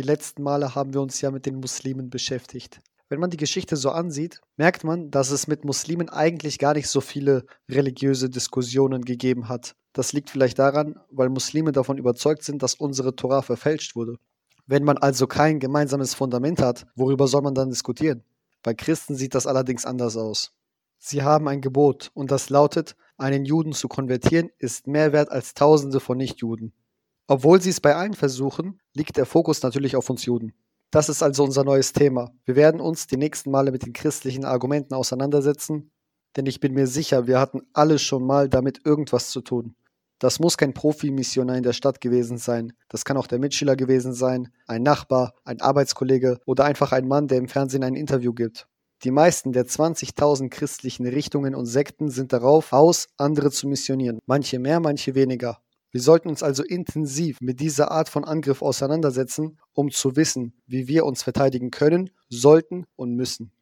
Die letzten Male haben wir uns ja mit den Muslimen beschäftigt. Wenn man die Geschichte so ansieht, merkt man, dass es mit Muslimen eigentlich gar nicht so viele religiöse Diskussionen gegeben hat. Das liegt vielleicht daran, weil Muslime davon überzeugt sind, dass unsere Tora verfälscht wurde. Wenn man also kein gemeinsames Fundament hat, worüber soll man dann diskutieren? Bei Christen sieht das allerdings anders aus. Sie haben ein Gebot und das lautet, einen Juden zu konvertieren ist mehr wert als Tausende von Nichtjuden. Obwohl sie es bei allen versuchen, liegt der Fokus natürlich auf uns Juden. Das ist also unser neues Thema. Wir werden uns die nächsten Male mit den christlichen Argumenten auseinandersetzen, denn ich bin mir sicher, wir hatten alle schon mal damit irgendwas zu tun. Das muss kein Profimissionar in der Stadt gewesen sein. Das kann auch der Mitschüler gewesen sein, ein Nachbar, ein Arbeitskollege oder einfach ein Mann, der im Fernsehen ein Interview gibt. Die meisten der 20.000 christlichen Richtungen und Sekten sind darauf aus, andere zu missionieren. Manche mehr, manche weniger. Wir sollten uns also intensiv mit dieser Art von Angriff auseinandersetzen, um zu wissen, wie wir uns verteidigen können, sollten und müssen.